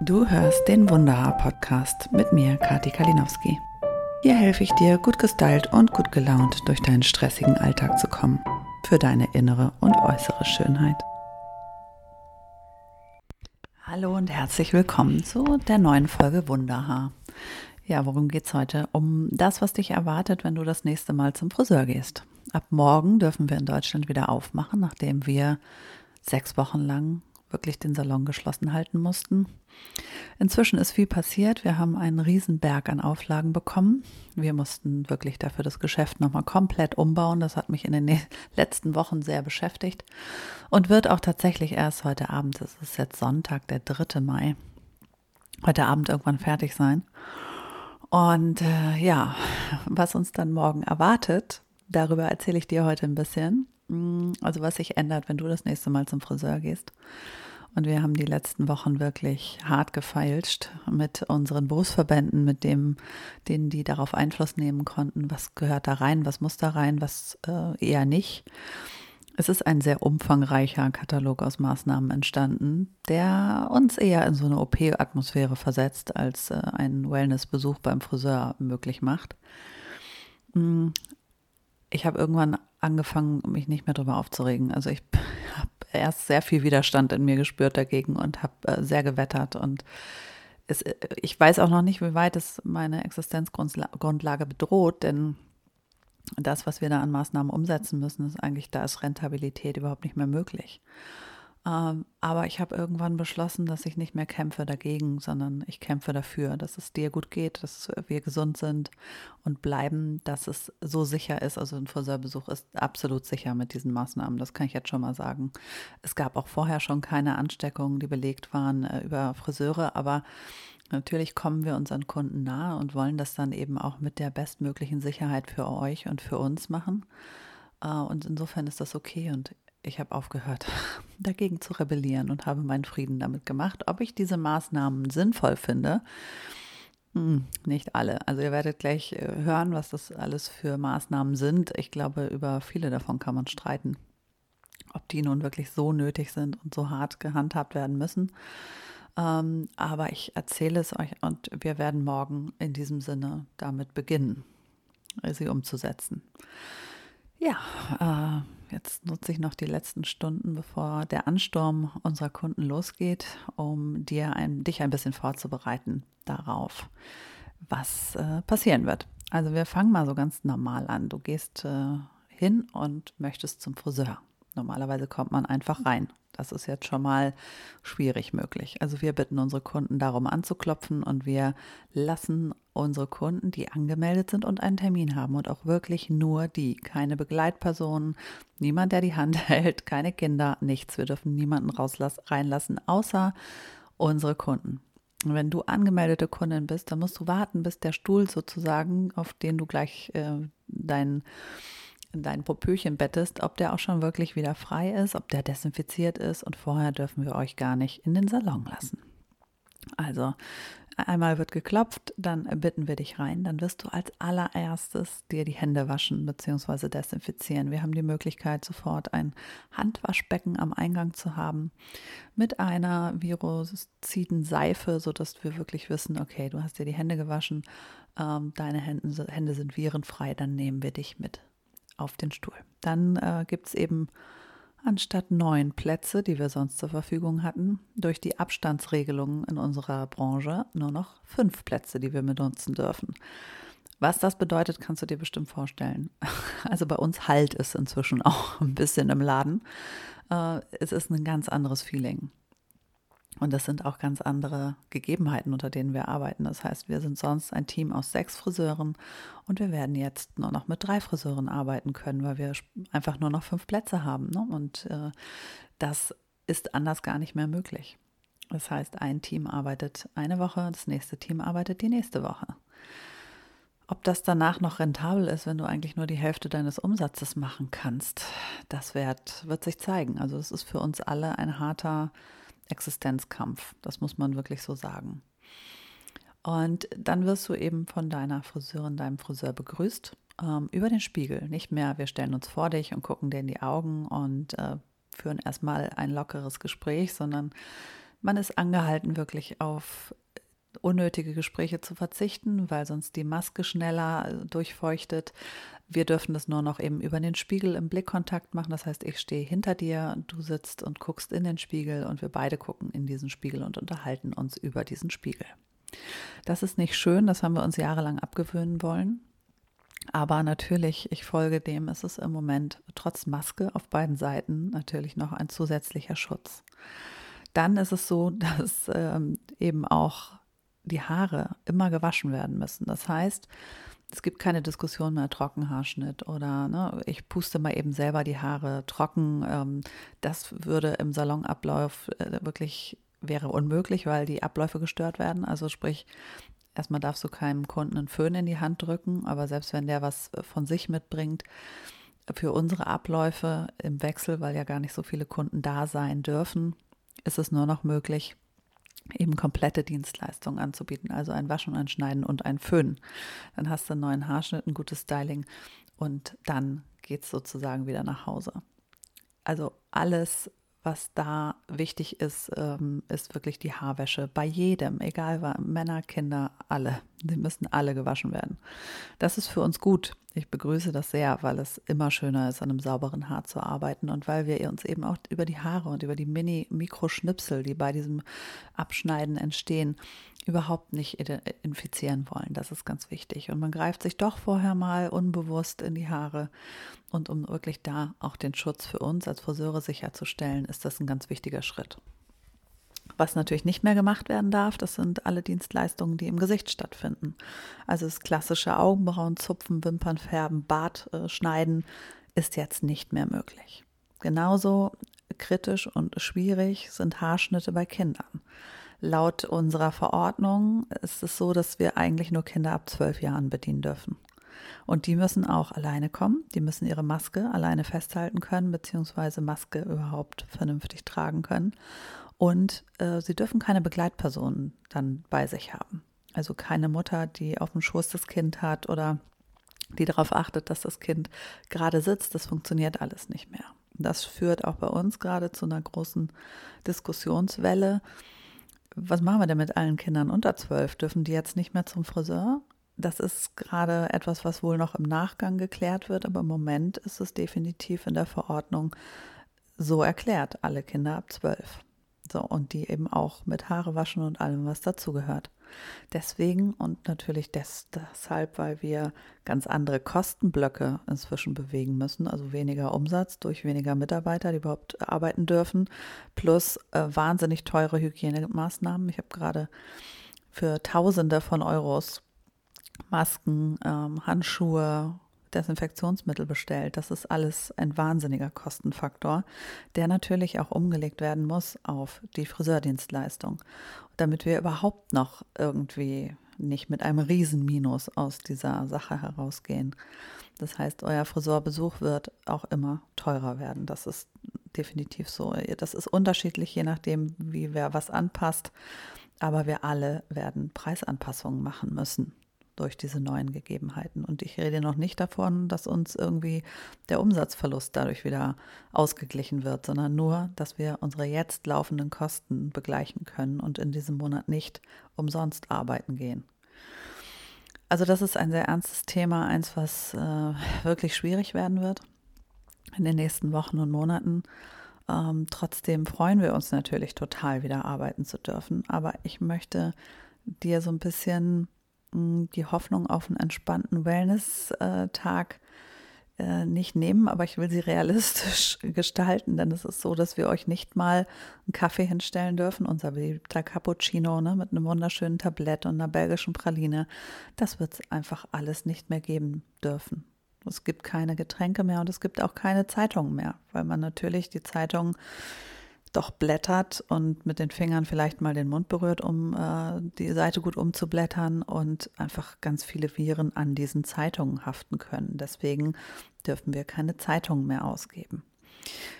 Du hörst den Wunderhaar-Podcast mit mir, Kati Kalinowski. Hier helfe ich dir, gut gestylt und gut gelaunt durch deinen stressigen Alltag zu kommen. Für deine innere und äußere Schönheit. Hallo und herzlich willkommen zu der neuen Folge Wunderhaar. Ja, worum geht es heute? Um das, was dich erwartet, wenn du das nächste Mal zum Friseur gehst. Ab morgen dürfen wir in Deutschland wieder aufmachen, nachdem wir sechs Wochen lang wirklich den Salon geschlossen halten mussten. Inzwischen ist viel passiert. Wir haben einen Riesenberg an Auflagen bekommen. Wir mussten wirklich dafür das Geschäft nochmal komplett umbauen. Das hat mich in den letzten Wochen sehr beschäftigt und wird auch tatsächlich erst heute Abend, es ist jetzt Sonntag, der 3. Mai, heute Abend irgendwann fertig sein. Und äh, ja, was uns dann morgen erwartet, darüber erzähle ich dir heute ein bisschen. Mm, also was sich ändert, wenn du das nächste Mal zum Friseur gehst. Und wir haben die letzten Wochen wirklich hart gefeilscht mit unseren Berufsverbänden, mit dem, denen die darauf Einfluss nehmen konnten. Was gehört da rein, was muss da rein, was äh, eher nicht. Es ist ein sehr umfangreicher Katalog aus Maßnahmen entstanden, der uns eher in so eine OP-Atmosphäre versetzt, als äh, ein Wellness-Besuch beim Friseur möglich macht. Mm, ich habe irgendwann angefangen, mich nicht mehr darüber aufzuregen. Also ich habe erst sehr viel Widerstand in mir gespürt dagegen und habe äh, sehr gewettert und es, äh, ich weiß auch noch nicht, wie weit es meine Existenzgrundlage bedroht, denn das, was wir da an Maßnahmen umsetzen müssen, ist eigentlich, da ist Rentabilität überhaupt nicht mehr möglich. Ähm, aber ich habe irgendwann beschlossen, dass ich nicht mehr kämpfe dagegen, sondern ich kämpfe dafür, dass es dir gut geht, dass wir gesund sind und bleiben, dass es so sicher ist. Also ein Friseurbesuch ist absolut sicher mit diesen Maßnahmen, das kann ich jetzt schon mal sagen. Es gab auch vorher schon keine Ansteckungen, die belegt waren äh, über Friseure, aber Natürlich kommen wir unseren Kunden nahe und wollen das dann eben auch mit der bestmöglichen Sicherheit für euch und für uns machen. Äh, und insofern ist das okay. Und ich habe aufgehört, dagegen zu rebellieren und habe meinen Frieden damit gemacht. Ob ich diese Maßnahmen sinnvoll finde, hm, nicht alle. Also ihr werdet gleich äh, hören, was das alles für Maßnahmen sind. Ich glaube, über viele davon kann man streiten, ob die nun wirklich so nötig sind und so hart gehandhabt werden müssen. Ähm, aber ich erzähle es euch und wir werden morgen in diesem Sinne damit beginnen, sie umzusetzen. Ja, äh, jetzt nutze ich noch die letzten Stunden, bevor der Ansturm unserer Kunden losgeht, um dir ein, dich ein bisschen vorzubereiten darauf, was äh, passieren wird. Also wir fangen mal so ganz normal an. Du gehst äh, hin und möchtest zum Friseur. Normalerweise kommt man einfach rein. Das ist jetzt schon mal schwierig möglich. Also wir bitten unsere Kunden darum anzuklopfen und wir lassen unsere Kunden, die angemeldet sind und einen Termin haben und auch wirklich nur die, keine Begleitpersonen, niemand, der die Hand hält, keine Kinder, nichts. Wir dürfen niemanden reinlassen, außer unsere Kunden. Und wenn du angemeldete Kundin bist, dann musst du warten, bis der Stuhl sozusagen, auf den du gleich äh, deinen in dein Popöchen bettest, ob der auch schon wirklich wieder frei ist, ob der desinfiziert ist und vorher dürfen wir euch gar nicht in den Salon lassen. Also einmal wird geklopft, dann bitten wir dich rein, dann wirst du als allererstes dir die Hände waschen bzw. desinfizieren. Wir haben die Möglichkeit, sofort ein Handwaschbecken am Eingang zu haben mit einer viroziden Seife, sodass wir wirklich wissen, okay, du hast dir die Hände gewaschen, ähm, deine Hände, Hände sind virenfrei, dann nehmen wir dich mit auf den Stuhl. Dann äh, gibt es eben anstatt neun Plätze, die wir sonst zur Verfügung hatten, durch die Abstandsregelungen in unserer Branche nur noch fünf Plätze, die wir benutzen dürfen. Was das bedeutet, kannst du dir bestimmt vorstellen. Also bei uns halt es inzwischen auch ein bisschen im Laden. Äh, es ist ein ganz anderes Feeling. Und das sind auch ganz andere Gegebenheiten, unter denen wir arbeiten. Das heißt, wir sind sonst ein Team aus sechs Friseuren und wir werden jetzt nur noch mit drei Friseuren arbeiten können, weil wir einfach nur noch fünf Plätze haben. Ne? Und äh, das ist anders gar nicht mehr möglich. Das heißt, ein Team arbeitet eine Woche, das nächste Team arbeitet die nächste Woche. Ob das danach noch rentabel ist, wenn du eigentlich nur die Hälfte deines Umsatzes machen kannst, das wird, wird sich zeigen. Also es ist für uns alle ein harter Existenzkampf. Das muss man wirklich so sagen. Und dann wirst du eben von deiner Friseurin, deinem Friseur begrüßt ähm, über den Spiegel. Nicht mehr, wir stellen uns vor dich und gucken dir in die Augen und äh, führen erstmal ein lockeres Gespräch, sondern Man ist angehalten, wirklich auf unnötige Gespräche zu verzichten, weil sonst die Maske schneller äh, durchfeuchtet. Wir dürfen das nur noch eben über den Spiegel im Blickkontakt machen. Das heißt, ich stehe hinter dir, du sitzt und guckst in den Spiegel und wir beide gucken in diesen Spiegel und unterhalten uns über diesen Spiegel. Das ist nicht schön, das haben wir uns jahrelang abgewöhnen wollen. Aber natürlich, ich folge dem, ist es im Moment trotz Maske auf beiden Seiten natürlich noch ein zusätzlicher Schutz. Dann ist es so, dass ähm, eben auch die Haare immer gewaschen werden müssen. Das heißt, es gibt keine Diskussion mehr Trockenhaarschnitt oder ne, ich puste mal eben selber die Haare trocken. Ähm, das würde im Salonablauf äh, wirklich wäre unmöglich, weil die Abläufe gestört werden. Also sprich, erstmal darfst du keinem Kunden einen Föhn in die Hand drücken, aber selbst wenn der was von sich mitbringt, für unsere Abläufe im Wechsel, weil ja gar nicht so viele Kunden da sein dürfen, ist es nur noch möglich, eben komplette Dienstleistungen anzubieten, also ein Waschen, ein Schneiden und ein Föhn. Dann hast du einen neuen Haarschnitt, ein gutes Styling und dann geht es sozusagen wieder nach Hause. Also alles was da wichtig ist, ähm, ist wirklich die Haarwäsche. Bei jedem, egal was, Männer, Kinder, alle. Sie müssen alle gewaschen werden. Das ist für uns gut. Ich begrüße das sehr, weil es immer schöner ist, an einem sauberen Haar zu arbeiten und weil wir uns eben auch über die Haare und über die Mini-Mikroschnipsel, die bei diesem Abschneiden entstehen, überhaupt nicht infizieren wollen. Das ist ganz wichtig. Und man greift sich doch vorher mal unbewusst in die Haare. Und um wirklich da auch den Schutz für uns als Friseure sicherzustellen, ist das ein ganz wichtiger Schritt. Was natürlich nicht mehr gemacht werden darf, das sind alle Dienstleistungen, die im Gesicht stattfinden. Also das klassische Augenbrauen zupfen, Wimpern färben, Bart äh, schneiden ist jetzt nicht mehr möglich. Genauso kritisch und schwierig sind Haarschnitte bei Kindern. Laut unserer Verordnung ist es so, dass wir eigentlich nur Kinder ab zwölf Jahren bedienen dürfen. Und die müssen auch alleine kommen. Die müssen ihre Maske alleine festhalten können, beziehungsweise Maske überhaupt vernünftig tragen können. Und äh, sie dürfen keine Begleitpersonen dann bei sich haben. Also keine Mutter, die auf dem Schoß das Kind hat oder die darauf achtet, dass das Kind gerade sitzt. Das funktioniert alles nicht mehr. Das führt auch bei uns gerade zu einer großen Diskussionswelle was machen wir denn mit allen Kindern unter zwölf? Dürfen die jetzt nicht mehr zum Friseur? Das ist gerade etwas, was wohl noch im Nachgang geklärt wird, aber im Moment ist es definitiv in der Verordnung so erklärt, alle Kinder ab zwölf. So, und die eben auch mit Haare waschen und allem, was dazugehört. Deswegen und natürlich des, deshalb, weil wir ganz andere Kostenblöcke inzwischen bewegen müssen, also weniger Umsatz durch weniger Mitarbeiter, die überhaupt arbeiten dürfen, plus äh, wahnsinnig teure Hygienemaßnahmen. Ich habe gerade für Tausende von Euros Masken, ähm, Handschuhe, Desinfektionsmittel bestellt. Das ist alles ein wahnsinniger Kostenfaktor, der natürlich auch umgelegt werden muss auf die Friseurdienstleistung, damit wir überhaupt noch irgendwie nicht mit einem Riesenminus aus dieser Sache herausgehen. Das heißt, euer Friseurbesuch wird auch immer teurer werden. Das ist definitiv so. Das ist unterschiedlich, je nachdem, wie wer was anpasst. Aber wir alle werden Preisanpassungen machen müssen durch diese neuen Gegebenheiten. Und ich rede noch nicht davon, dass uns irgendwie der Umsatzverlust dadurch wieder ausgeglichen wird, sondern nur, dass wir unsere jetzt laufenden Kosten begleichen können und in diesem Monat nicht umsonst arbeiten gehen. Also das ist ein sehr ernstes Thema, eins, was äh, wirklich schwierig werden wird in den nächsten Wochen und Monaten. Ähm, trotzdem freuen wir uns natürlich total, wieder arbeiten zu dürfen. Aber ich möchte dir so ein bisschen die Hoffnung auf einen entspannten Wellness-Tag äh, nicht nehmen, aber ich will sie realistisch gestalten, denn es ist so, dass wir euch nicht mal einen Kaffee hinstellen dürfen, unser beliebter Cappuccino ne, mit einem wunderschönen Tablett und einer belgischen Praline. Das wird es einfach alles nicht mehr geben dürfen. Es gibt keine Getränke mehr und es gibt auch keine Zeitungen mehr, weil man natürlich die Zeitungen doch blättert und mit den Fingern vielleicht mal den Mund berührt, um äh, die Seite gut umzublättern und einfach ganz viele Viren an diesen Zeitungen haften können. Deswegen dürfen wir keine Zeitungen mehr ausgeben.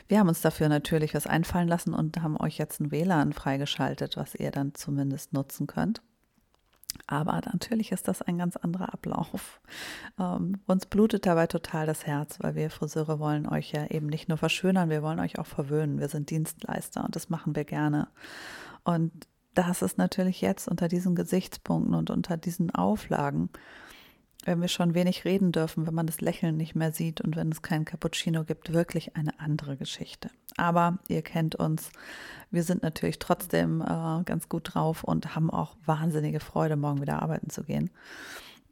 Wir haben uns dafür natürlich was einfallen lassen und haben euch jetzt ein WLAN freigeschaltet, was ihr dann zumindest nutzen könnt. Aber natürlich ist das ein ganz anderer Ablauf. Ähm, uns blutet dabei total das Herz, weil wir Friseure wollen euch ja eben nicht nur verschönern, wir wollen euch auch verwöhnen. Wir sind Dienstleister und das machen wir gerne. Und das ist natürlich jetzt unter diesen Gesichtspunkten und unter diesen Auflagen, wenn wir schon wenig reden dürfen, wenn man das Lächeln nicht mehr sieht und wenn es keinen Cappuccino gibt, wirklich eine andere Geschichte. Aber ihr kennt uns, wir sind natürlich trotzdem äh, ganz gut drauf und haben auch wahnsinnige Freude, morgen wieder arbeiten zu gehen.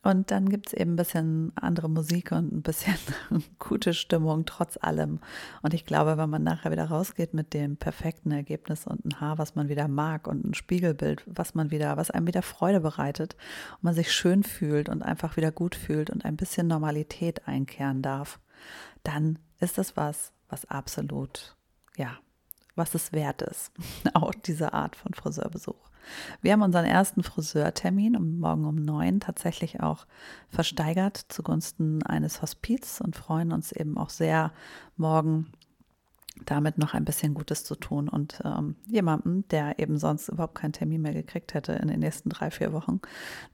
Und dann gibt es eben ein bisschen andere Musik und ein bisschen gute Stimmung trotz allem. Und ich glaube, wenn man nachher wieder rausgeht mit dem perfekten Ergebnis und ein Haar, was man wieder mag und ein Spiegelbild, was man wieder, was einem wieder Freude bereitet und man sich schön fühlt und einfach wieder gut fühlt und ein bisschen Normalität einkehren darf, dann ist das was, was absolut, ja, was es wert ist. Auch diese Art von Friseurbesuch. Wir haben unseren ersten Friseurtermin um morgen um neun tatsächlich auch versteigert zugunsten eines Hospiz und freuen uns eben auch sehr, morgen damit noch ein bisschen Gutes zu tun und ähm, jemandem, der eben sonst überhaupt keinen Termin mehr gekriegt hätte, in den nächsten drei, vier Wochen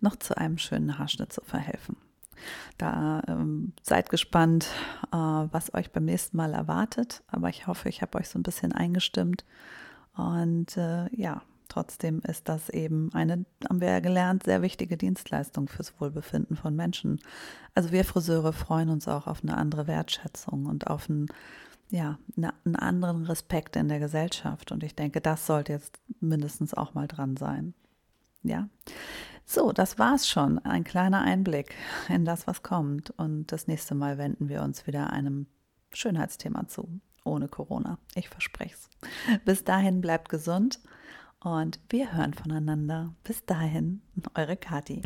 noch zu einem schönen Haarschnitt zu verhelfen. Da ähm, seid gespannt, äh, was euch beim nächsten Mal erwartet. Aber ich hoffe, ich habe euch so ein bisschen eingestimmt. Und äh, ja, Trotzdem ist das eben eine, haben wir ja gelernt, sehr wichtige Dienstleistung fürs Wohlbefinden von Menschen. Also wir Friseure freuen uns auch auf eine andere Wertschätzung und auf einen, ja, einen anderen Respekt in der Gesellschaft. Und ich denke, das sollte jetzt mindestens auch mal dran sein. Ja. So, das war's schon. Ein kleiner Einblick in das, was kommt. Und das nächste Mal wenden wir uns wieder einem Schönheitsthema zu. Ohne Corona. Ich verspreche es. Bis dahin bleibt gesund und wir hören voneinander. Bis dahin, eure Kati.